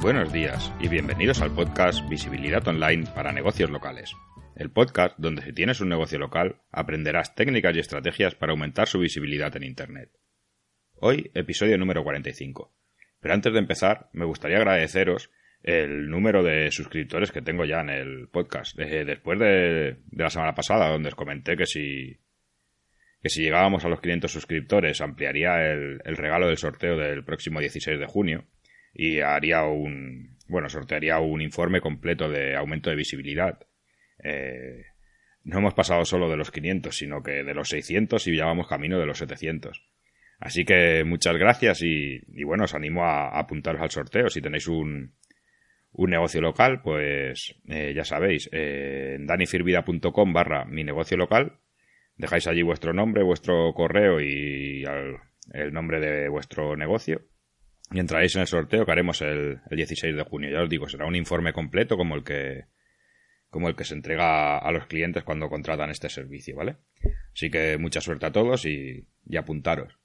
Buenos días y bienvenidos al podcast Visibilidad Online para Negocios Locales. El podcast donde si tienes un negocio local aprenderás técnicas y estrategias para aumentar su visibilidad en Internet. Hoy, episodio número 45. Pero antes de empezar, me gustaría agradeceros el número de suscriptores que tengo ya en el podcast. Eh, después de, la semana pasada, donde os comenté que si, que si llegábamos a los 500 suscriptores ampliaría el, regalo del sorteo del próximo 16 de junio y haría un, bueno, sortearía un informe completo de aumento de visibilidad. Eh, no hemos pasado solo de los 500, sino que de los 600 y ya vamos camino de los 700. Así que muchas gracias y, bueno, os animo a, apuntaros al sorteo. Si tenéis un, un negocio local, pues eh, ya sabéis, eh, danifirvida.com barra mi negocio local, dejáis allí vuestro nombre, vuestro correo y el nombre de vuestro negocio y entraréis en el sorteo que haremos el, 16 de junio. Ya os digo, será un informe completo como el que como el que se entrega a los clientes cuando contratan este servicio, ¿vale? Así que mucha suerte a todos y, apuntaros.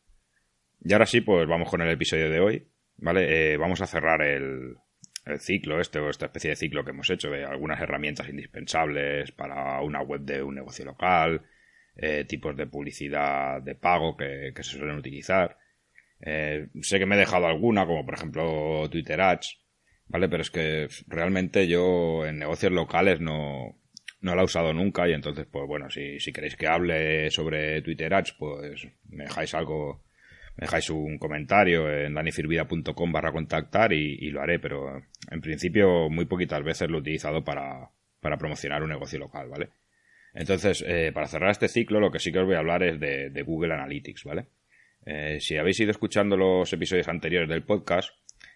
Y ahora sí, pues vamos con el episodio de hoy, ¿vale? Eh, vamos a cerrar el, el ciclo este o esta especie de ciclo que hemos hecho de algunas herramientas indispensables para una web de un negocio local, eh, tipos de publicidad de pago que, que se suelen utilizar. Eh, sé que me he dejado alguna, como por ejemplo Twitter Ads, ¿vale? Pero es que realmente yo en negocios locales no, no la he usado nunca y entonces, pues bueno, si, si queréis que hable sobre Twitter Ads, pues me dejáis algo, me dejáis un comentario en danifirvida.com barra contactar y, lo haré, pero en principio muy poquitas veces lo he utilizado para, para promocionar un negocio local, ¿vale? Entonces, eh, para cerrar este ciclo, lo que sí que os voy a hablar es de, de Google Analytics, ¿vale? Eh, si habéis ido escuchando los episodios anteriores del podcast,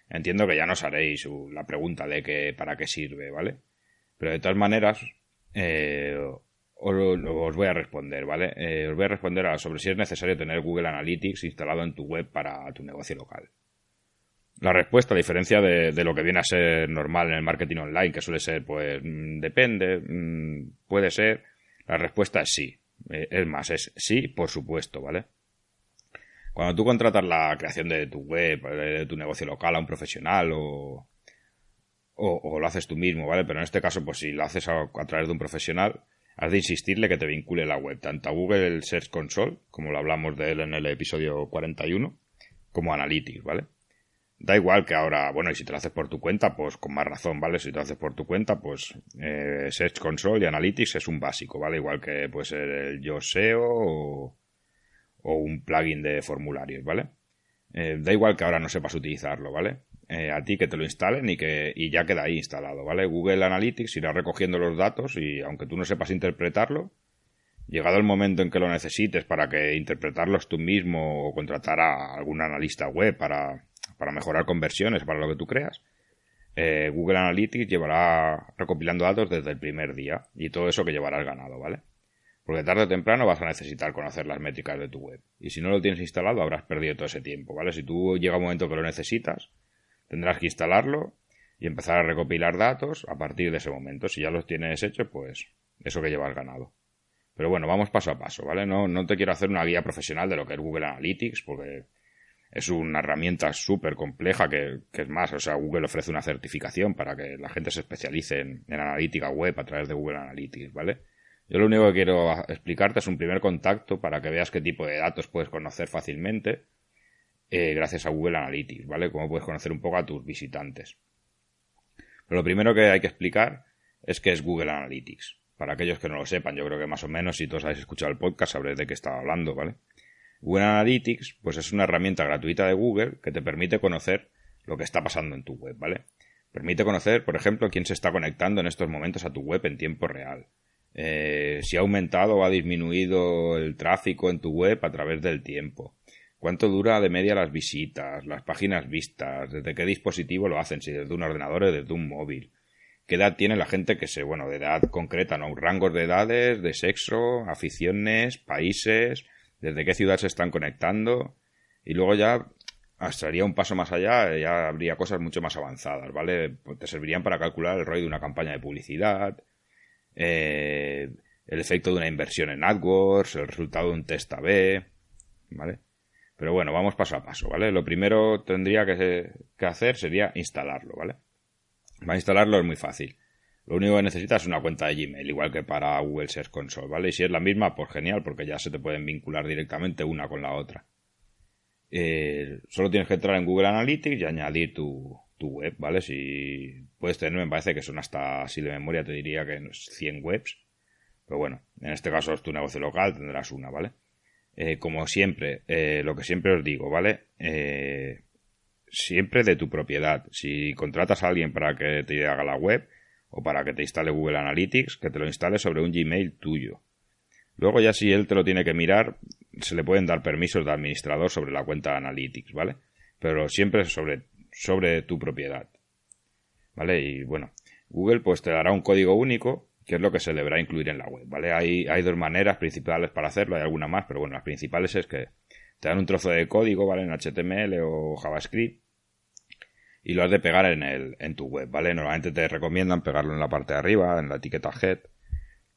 entiendo que ya nos haréis la pregunta de que para qué sirve, ¿vale? Pero de todas maneras, eh, os, voy a responder, ¿vale? Eh, os voy a responder sobre si es necesario tener Google Analytics instalado en tu web para tu negocio local. La respuesta, a diferencia de, de, lo que viene a ser normal en el marketing online, que suele ser, pues, mm, depende, mm, puede ser, la respuesta es sí. es más, es sí, por supuesto, ¿vale? Cuando tú contratas la creación de tu web, de tu negocio local a un profesional o, lo haces tú mismo, ¿vale? Pero en este caso, pues si lo haces a, través de un profesional, has de insistirle que te vincule la web, tanto a Google Search Console, como lo hablamos de él en el episodio 41, como Analytics, ¿vale? Da igual que ahora, bueno, y si te lo haces por tu cuenta, pues con más razón, ¿vale? Si te lo haces por tu cuenta, pues eh, Search Console y Analytics es un básico, ¿vale? Igual que puede ser el YoSeo o, o un plugin de formularios, ¿vale? Eh, da igual que ahora no sepas utilizarlo, ¿vale? Eh, a ti que te lo instalen y que y ya queda ahí instalado, ¿vale? Google Analytics irá recogiendo los datos y aunque tú no sepas interpretarlo, llegado el momento en que lo necesites para que interpretarlos tú mismo o contratar a algún analista web para, para mejorar conversiones para lo que tú creas, eh, Google Analytics llevará recopilando datos desde el primer día y todo eso que llevarás ganado, ¿vale? Porque tarde o temprano vas a necesitar conocer las métricas de tu web. Y si no lo tienes instalado, habrás perdido todo ese tiempo, ¿vale? Si tú llega un momento que lo necesitas, tendrás que instalarlo y empezar a recopilar datos a partir de ese momento. Si ya los tienes hechos, pues eso que llevas ganado. Pero bueno, vamos paso a paso, ¿vale? No, no te quiero hacer una guía profesional de lo que es Google Analytics, porque es una herramienta súper compleja que, es más, o sea, Google ofrece una certificación para que la gente se especialice en analítica web a través de Google Analytics, ¿vale? Yo lo único que quiero explicarte es un primer contacto para que veas qué tipo de datos puedes conocer fácilmente eh, gracias a Google Analytics, ¿vale? Cómo puedes conocer un poco a tus visitantes. Pero lo primero que hay que explicar es qué es Google Analytics. Para aquellos que no lo sepan, yo creo que más o menos, si todos habéis escuchado el podcast, sabréis de qué estaba hablando, ¿vale? Google Analytics, pues es una herramienta gratuita de Google que te permite conocer lo que está pasando en tu web, ¿vale? Permite conocer, por ejemplo, quién se está conectando en estos momentos a tu web en tiempo real. Eh, si ha aumentado o ha disminuido el tráfico en tu web a través del tiempo. ¿Cuánto dura de media las visitas, las páginas vistas? ¿Desde qué dispositivo lo hacen? Si desde un ordenador o desde un móvil. ¿Qué edad tiene la gente que se, bueno, de edad concreta, ¿no? Rangos de edades, de sexo, aficiones, países, desde qué ciudad se están conectando. Y luego ya estaría un paso más allá, ya habría cosas mucho más avanzadas, ¿vale? Te servirían para calcular el ROI de una campaña de publicidad, eh, el efecto de una inversión en AdWords, el resultado de un test A-B, ¿vale? Pero bueno, vamos paso a paso, ¿vale? Lo primero tendría que, hacer sería instalarlo, ¿vale? Para instalarlo es muy fácil. Lo único que necesitas es una cuenta de Gmail, igual que para Google Search Console, ¿vale? Y si es la misma, pues genial, porque ya se te pueden vincular directamente una con la otra. Eh, solo tienes que entrar en Google Analytics y añadir tu, web, ¿vale? Si puedes tener, me parece que son hasta, si de memoria te diría que 100 webs. Pero bueno, en este caso es tu negocio local, tendrás una, ¿vale? Eh, como siempre, eh, lo que siempre os digo, ¿vale? Eh, siempre de tu propiedad. Si contratas a alguien para que te haga la web o para que te instale Google Analytics, que te lo instale sobre un Gmail tuyo. Luego ya si él te lo tiene que mirar, se le pueden dar permisos de administrador sobre la cuenta Analytics, ¿vale? Pero siempre sobre, sobre tu propiedad. ¿Vale? Y bueno, Google pues te dará un código único que es lo que se deberá incluir en la web, ¿vale? Hay, hay dos maneras principales para hacerlo, hay alguna más, pero bueno, las principales es que te dan un trozo de código, ¿vale? En HTML o JavaScript y lo has de pegar en, el, en tu web, ¿vale? Normalmente te recomiendan pegarlo en la parte de arriba, en la etiqueta head,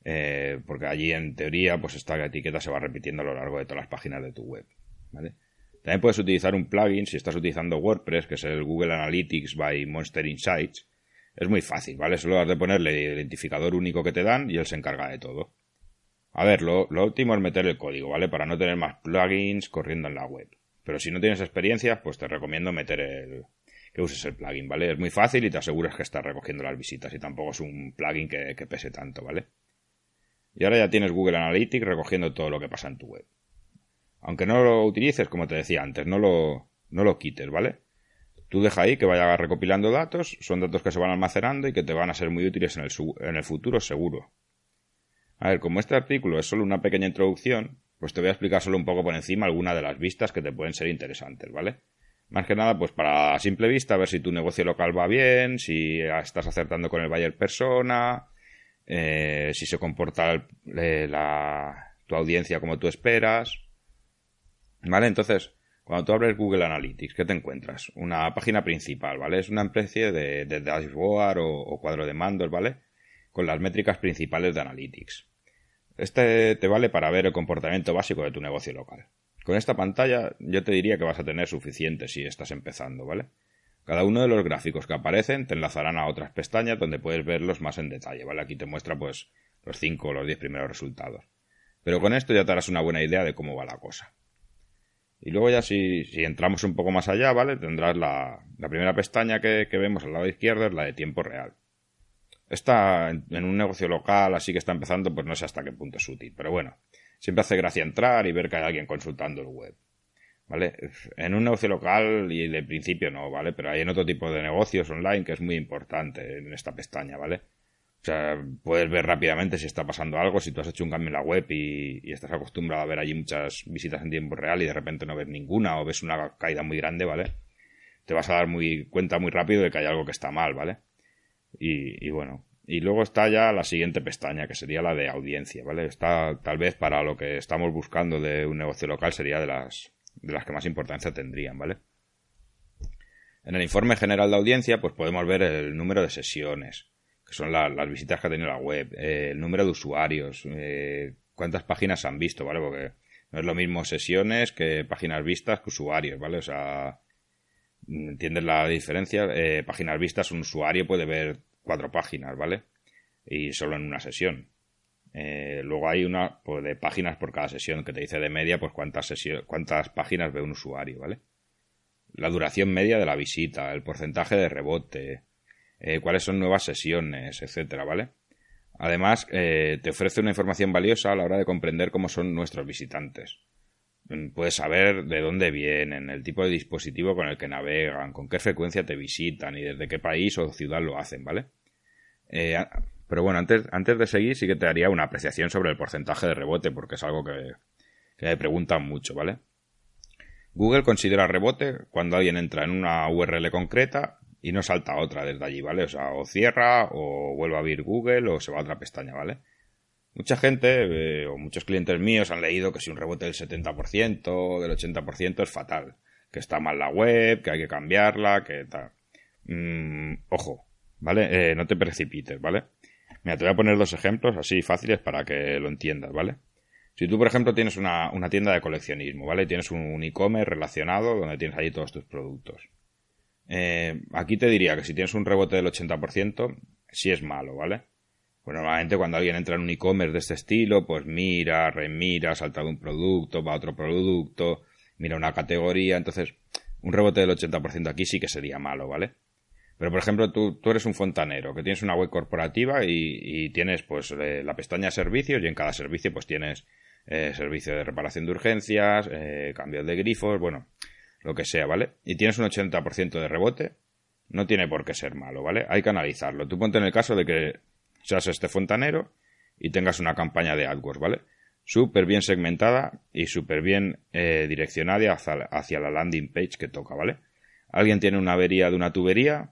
eh, porque allí en teoría pues esta etiqueta se va repitiendo a lo largo de todas las páginas de tu web, ¿vale? También puedes utilizar un plugin si estás utilizando WordPress, que es el Google Analytics by Monster Insights, es muy fácil, ¿vale? Solo has de ponerle el identificador único que te dan y él se encarga de todo. A ver, lo, lo óptimo es meter el código, ¿vale? Para no tener más plugins corriendo en la web. Pero si no tienes experiencia, pues te recomiendo meter el, que uses el plugin, ¿vale? Es muy fácil y te aseguras que estás recogiendo las visitas y tampoco es un plugin que, que, pese tanto, ¿vale? Y ahora ya tienes Google Analytics recogiendo todo lo que pasa en tu web. Aunque no lo utilices, como te decía antes, no lo, no lo quites, ¿vale? Tú deja ahí que vaya recopilando datos, son datos que se van almacenando y que te van a ser muy útiles en el, en el futuro seguro. A ver, como este artículo es solo una pequeña introducción, pues te voy a explicar solo un poco por encima algunas de las vistas que te pueden ser interesantes, ¿vale? Más que nada, pues para simple vista, ver si tu negocio local va bien, si estás acertando con el buyer persona, eh, si se comporta la, tu audiencia como tú esperas. ¿Vale? Entonces, cuando tú abres Google Analytics, ¿qué te encuentras? Una página principal, ¿vale? Es una especie de, dashboard o, cuadro de mandos, ¿vale? Con las métricas principales de Analytics. Este te vale para ver el comportamiento básico de tu negocio local. Con esta pantalla yo te diría que vas a tener suficiente si estás empezando, ¿vale? Cada uno de los gráficos que aparecen te enlazarán a otras pestañas donde puedes verlos más en detalle, ¿vale? Aquí te muestra pues los 5 o los 10 primeros resultados. Pero con esto ya te harás una buena idea de cómo va la cosa. Y luego ya si, si entramos un poco más allá, ¿vale? Tendrás la, la primera pestaña que, que, vemos al lado izquierdo, es la de tiempo real. Esta, en, un negocio local, así que está empezando, pues no sé hasta qué punto es útil. Pero bueno, siempre hace gracia entrar y ver que hay alguien consultando el web. ¿Vale? En un negocio local, y de principio no, ¿vale? Pero hay en otro tipo de negocios online que es muy importante en esta pestaña, ¿vale? O sea, puedes ver rápidamente si está pasando algo, si tú has hecho un cambio en la web y, estás acostumbrado a ver allí muchas visitas en tiempo real y de repente no ves ninguna o ves una caída muy grande, ¿vale? Te vas a dar muy cuenta muy rápido de que hay algo que está mal, ¿vale? Y, y bueno, y luego está ya la siguiente pestaña, que sería la de audiencia, ¿vale? Está tal vez para lo que estamos buscando de un negocio local sería de las, de las que más importancia tendrían, ¿vale? En el informe general de audiencia, pues podemos ver el número de sesiones, son las visitas que ha tenido la web, eh, el número de usuarios, eh, cuántas páginas han visto, ¿vale? Porque no es lo mismo sesiones que páginas vistas que usuarios, ¿vale? O sea, ¿entiendes la diferencia? Eh, páginas vistas, un usuario puede ver cuatro páginas, ¿vale? Y solo en una sesión. Eh, luego hay una pues, de páginas por cada sesión que te dice de media pues cuántas, cuántas páginas ve un usuario, ¿vale? La duración media de la visita, el porcentaje de rebote, eh, cuáles son nuevas sesiones, etcétera, ¿vale? Además, eh, te ofrece una información valiosa a la hora de comprender cómo son nuestros visitantes. puedes saber de dónde vienen, el tipo de dispositivo con el que navegan, con qué frecuencia te visitan y desde qué país o ciudad lo hacen, ¿vale? Eh, pero bueno, antes, antes de seguir sí que te haría una apreciación sobre el porcentaje de rebote porque es algo que, que me preguntan mucho, ¿vale? Google considera rebote cuando alguien entra en una URL concreta y no salta otra desde allí, ¿vale? O sea, o cierra, o vuelve a abrir Google, o se va a otra pestaña, ¿vale? Mucha gente, eh, o muchos clientes míos han leído que si un rebote del 70%, del 80% es fatal, que está mal la web, que hay que cambiarla, que tal. Mm, ojo, ¿vale? Eh, no te precipites, ¿vale? Mira, te voy a poner dos ejemplos así fáciles para que lo entiendas, ¿vale? Si tú, por ejemplo, tienes una, tienda de coleccionismo, ¿vale? Tienes un e-commerce relacionado donde tienes ahí todos tus productos. Eh, aquí te diría que si tienes un rebote del 80%, sí es malo, ¿vale? Pues normalmente cuando alguien entra en un e-commerce de este estilo, pues mira, remira, salta de un producto, va a otro producto, mira una categoría, entonces un rebote del 80% aquí sí que sería malo, ¿vale? Pero por ejemplo, tú, tú eres un fontanero que tienes una web corporativa y, tienes pues eh, la pestaña servicios y en cada servicio pues tienes eh, servicio de reparación de urgencias, eh, cambios de grifos, bueno, lo que sea, ¿vale? Y tienes un 80% de rebote, no tiene por qué ser malo, ¿vale? Hay que analizarlo. Tú ponte en el caso de que seas este fontanero y tengas una campaña de AdWords, ¿vale? Súper bien segmentada y súper bien eh, direccionada hacia, la landing page que toca, ¿vale? Alguien tiene una avería de una tubería,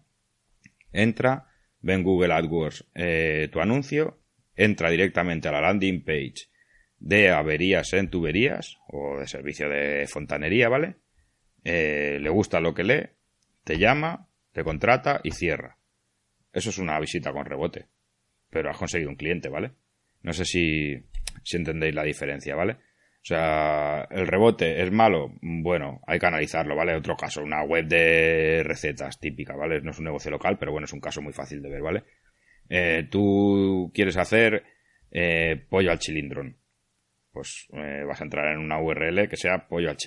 entra, ve en Google AdWords eh, tu anuncio, entra directamente a la landing page de averías en tuberías o de servicio de fontanería, ¿vale? Eh, le gusta lo que lee, te llama, te contrata y cierra. Eso es una visita con rebote pero has conseguido un cliente, ¿vale? No sé si, si entendéis la diferencia, ¿vale? O sea, el rebote es malo, bueno, hay que analizarlo, ¿vale? Otro caso, una web de recetas típica, ¿vale? No es un negocio local, pero bueno, es un caso muy fácil de ver, ¿vale? Eh, tú quieres hacer eh, pollo al chilindrón. Pues eh, vas a entrar en una URL que sea pollo al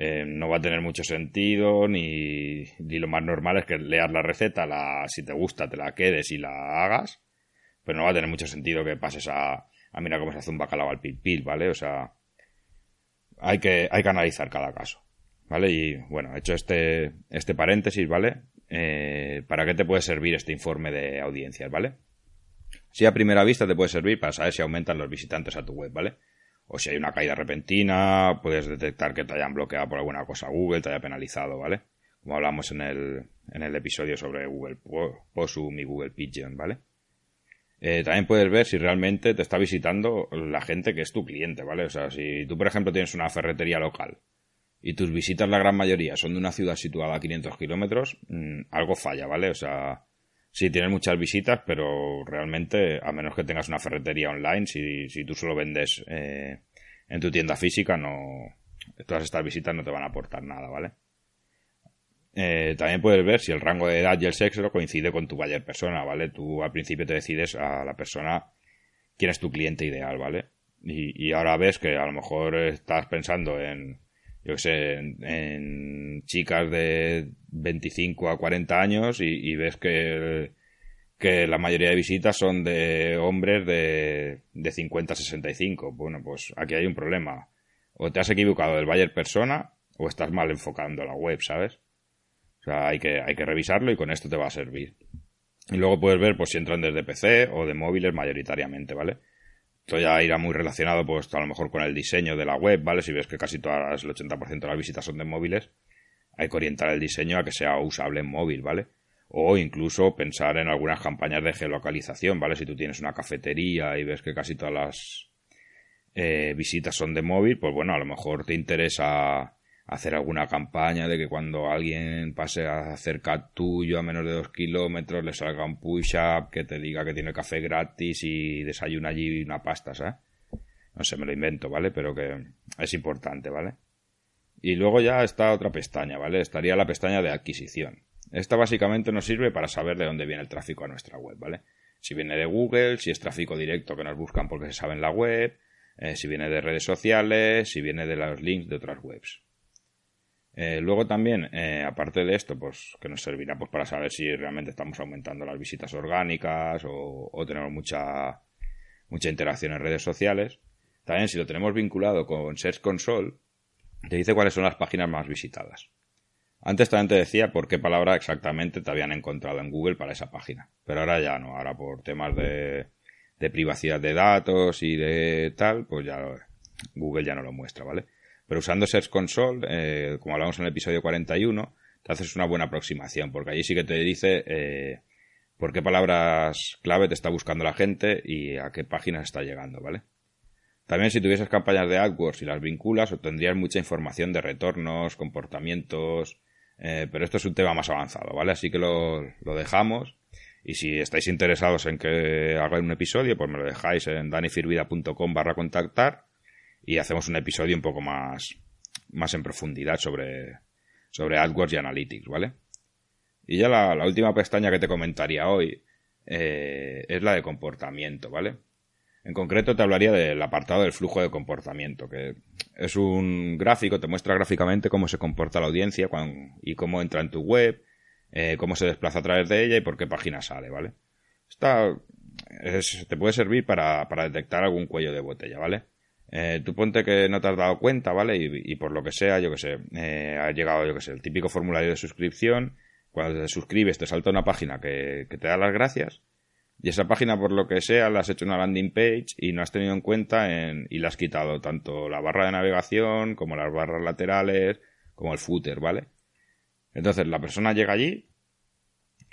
chilindrón. no va a tener mucho sentido, ni, ni, lo más normal es que leas la receta, la, si te gusta, te la quedes y la hagas pero no va a tener mucho sentido que pases a, a mirar cómo se hace un bacalao al pil ¿vale? O sea, hay que, hay que analizar cada caso, ¿vale? Y bueno, hecho este, este paréntesis, ¿vale? Eh, ¿Para qué te puede servir este informe de audiencias, ¿vale? Si a primera vista te puede servir para saber si aumentan los visitantes a tu web, ¿vale? O si hay una caída repentina, puedes detectar que te hayan bloqueado por alguna cosa Google, te haya penalizado, ¿vale? Como hablamos en el, en el episodio sobre Google Posum y Google Pigeon, ¿vale? Eh, también puedes ver si realmente te está visitando la gente que es tu cliente, ¿vale? O sea, si tú, por ejemplo, tienes una ferretería local y tus visitas, la gran mayoría, son de una ciudad situada a 500 kilómetros, mm, algo falla, ¿vale? O sea, sí tienes muchas visitas, pero realmente, a menos que tengas una ferretería online, si, si tú solo vendes eh, en tu tienda física, no, todas estas visitas no te van a aportar nada, ¿vale? Eh, también puedes ver si el rango de edad y el sexo coincide con tu buyer persona, ¿vale? Tú al principio te decides a la persona quién es tu cliente ideal, ¿vale? Y, ahora ves que a lo mejor estás pensando en, yo sé, en, chicas de 25 a 40 años y, ves que, que la mayoría de visitas son de hombres de, de 50 a 65. Bueno, pues aquí hay un problema. O te has equivocado del buyer persona o estás mal enfocando la web, ¿sabes? O sea, hay que, hay que revisarlo y con esto te va a servir. Y luego puedes ver pues si entran desde PC o de móviles mayoritariamente, ¿vale? Esto ya irá muy relacionado pues a lo mejor con el diseño de la web, ¿vale? Si ves que casi todas el 80% de las visitas son de móviles, hay que orientar el diseño a que sea usable en móvil, ¿vale? O incluso pensar en algunas campañas de geolocalización, ¿vale? Si tú tienes una cafetería y ves que casi todas las eh, visitas son de móvil, pues bueno, a lo mejor te interesa hacer alguna campaña de que cuando alguien pase a cerca tuyo a menos de dos kilómetros le salga un push-up que te diga que tiene café gratis y desayuna allí una pasta, ¿sabes? No sé, me lo invento, ¿vale? Pero que es importante, ¿vale? Y luego ya está otra pestaña, ¿vale? Estaría la pestaña de adquisición. Esta básicamente nos sirve para saber de dónde viene el tráfico a nuestra web, ¿vale? Si viene de Google, si es tráfico directo que nos buscan porque se sabe en la web, eh, si viene de redes sociales, si viene de los links de otras webs. Eh, luego también, eh, aparte de esto, pues que nos servirá pues para saber si realmente estamos aumentando las visitas orgánicas o, tenemos mucha mucha interacción en redes sociales, También si lo tenemos vinculado con Search Console, te dice cuáles son las páginas más visitadas. Antes también te decía por qué palabra exactamente te habían encontrado en Google para esa página. Pero ahora ya no, ahora por temas de, privacidad de datos y de tal, pues ya Google ya no lo muestra, ¿vale? Pero usando Search Console, eh, como hablamos en el episodio 41, te haces una buena aproximación, porque allí sí que te dice eh, por qué palabras clave te está buscando la gente y a qué páginas está llegando, ¿vale? También si tuvieses campañas de AdWords y las vinculas, obtendrías mucha información de retornos, comportamientos, eh, pero esto es un tema más avanzado, ¿vale? Así que lo, lo, dejamos. Y si estáis interesados en que haga un episodio, pues me lo dejáis en danifirvida.com barra contactar y hacemos un episodio un poco más, más en profundidad sobre, sobre AdWords y Analytics, ¿vale? Y ya la, última pestaña que te comentaría hoy eh, es la de comportamiento, ¿vale? En concreto te hablaría del apartado del flujo de comportamiento, que es un gráfico, te muestra gráficamente cómo se comporta la audiencia y cómo entra en tu web, eh, cómo se desplaza a través de ella y por qué página sale, ¿vale? Esta te puede servir para detectar algún cuello de botella, ¿vale? Eh, tú ponte que no te has dado cuenta, ¿vale? Y, por lo que sea, yo que sé, eh, ha llegado, yo que sé, el típico formulario de suscripción. Cuando te suscribes, te salta una página que, te da las gracias. Y esa página, por lo que sea, la has hecho una landing page y no has tenido en cuenta en, y le has quitado tanto la barra de navegación como las barras laterales, como el footer, ¿vale? Entonces la persona llega allí,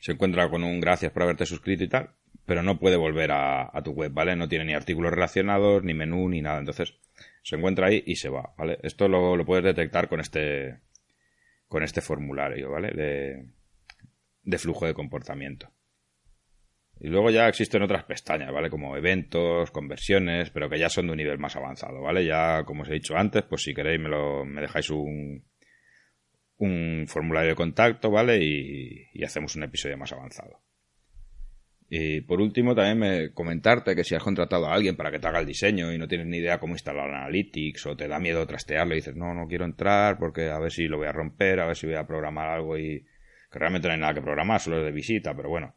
se encuentra con un gracias por haberte suscrito y tal, pero no puede volver a, tu web, ¿vale? No tiene ni artículos relacionados, ni menú, ni nada. Entonces, se encuentra ahí y se va, ¿vale? Esto lo, puedes detectar con este, con este formulario, ¿vale? De, flujo de comportamiento. Y luego ya existen otras pestañas, ¿vale? Como eventos, conversiones, pero que ya son de un nivel más avanzado, ¿vale? Ya, como os he dicho antes, pues si queréis me, lo, me dejáis un formulario de contacto, ¿vale? y hacemos un episodio más avanzado. Y por último, también me comentarte que si has contratado a alguien para que te haga el diseño y no tienes ni idea cómo instalar Analytics o te da miedo trastearlo y dices, no, no quiero entrar porque a ver si lo voy a romper, a ver si voy a programar algo y que realmente no hay nada que programar, solo es de visita, pero bueno,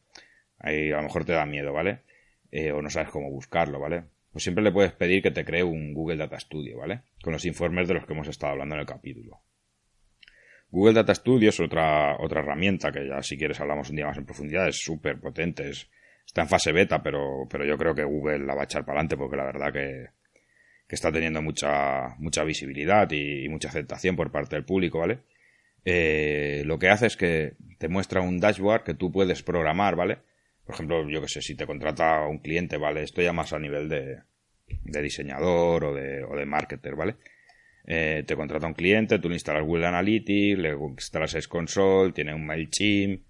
ahí a lo mejor te da miedo, ¿vale? Eh, o no sabes cómo buscarlo, ¿vale? Pues siempre le puedes pedir que te cree un Google Data Studio, ¿vale? Con los informes de los que hemos estado hablando en el capítulo. Google Data Studio es otra, otra herramienta que ya si quieres hablamos un día más en profundidad, es súper potente, es está en fase beta, pero, pero yo creo que Google la va a echar para adelante porque la verdad que, está teniendo mucha, mucha visibilidad y, mucha aceptación por parte del público, ¿vale? Eh, lo que hace es que te muestra un dashboard que tú puedes programar, ¿vale? Por ejemplo, yo que sé, si te contrata un cliente, ¿vale? Esto ya más a nivel de, de diseñador o de, o de marketer, ¿vale? Eh, te contrata un cliente, tú le instalas Google Analytics, le instalas S Console, tiene un MailChimp,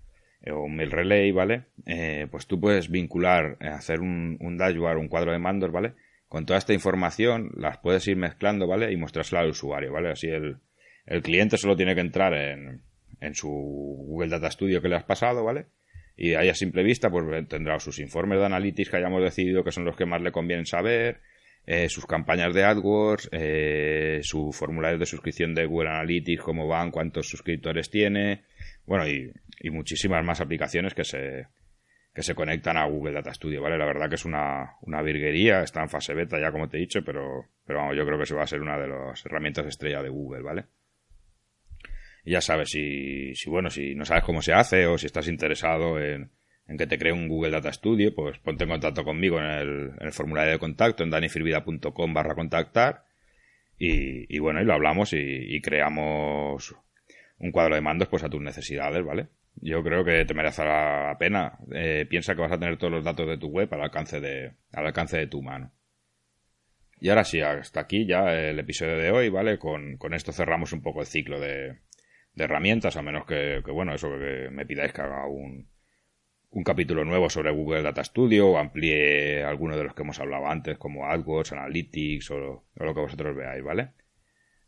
o un mail relay, ¿vale? Eh, pues tú puedes vincular, eh, hacer un, un, dashboard, un cuadro de mandos, ¿vale? Con toda esta información las puedes ir mezclando, ¿vale? Y mostrársela al usuario, ¿vale? Así el, el cliente solo tiene que entrar en, en su Google Data Studio que le has pasado, ¿vale? Y ahí a simple vista, pues tendrá sus informes de analytics que hayamos decidido que son los que más le convienen saber, sus campañas de AdWords, eh, su formulario de suscripción de Google Analytics, cómo van, cuántos suscriptores tiene, bueno, y, y muchísimas más aplicaciones que se, que se conectan a Google Data Studio, ¿vale? La verdad que es una, una virguería, está en fase beta ya como te he dicho, pero, pero vamos, yo creo que se va a ser una de las herramientas estrella de Google, ¿vale? Y ya sabes, si, si bueno, si no sabes cómo se hace o si estás interesado en, en que te cree un Google Data Studio, pues ponte en contacto conmigo en el, en el formulario de contacto en danifirvida.com barra contactar y, y, bueno, y lo hablamos y, y creamos un cuadro de mandos pues a tus necesidades, ¿vale? Yo creo que te merecerá la pena. Eh, piensa que vas a tener todos los datos de tu web al alcance de, al alcance de tu mano. Y ahora sí, hasta aquí ya el episodio de hoy, ¿vale? Con, con esto cerramos un poco el ciclo de, de herramientas, a menos que, bueno, eso que me pidáis que haga un, un capítulo nuevo sobre Google Data Studio o amplíe alguno de los que hemos hablado antes, como AdWords, Analytics o lo que vosotros veáis, ¿vale?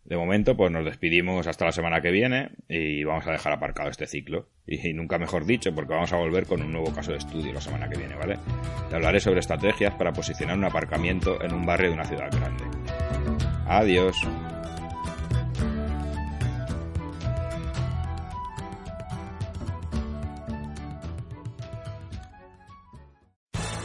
De momento, pues nos despedimos hasta la semana que viene y vamos a dejar aparcado este ciclo. Y, nunca mejor dicho, porque vamos a volver con un nuevo caso de estudio la semana que viene, ¿vale? Te hablaré sobre estrategias para posicionar un aparcamiento en un barrio de una ciudad grande. Adiós.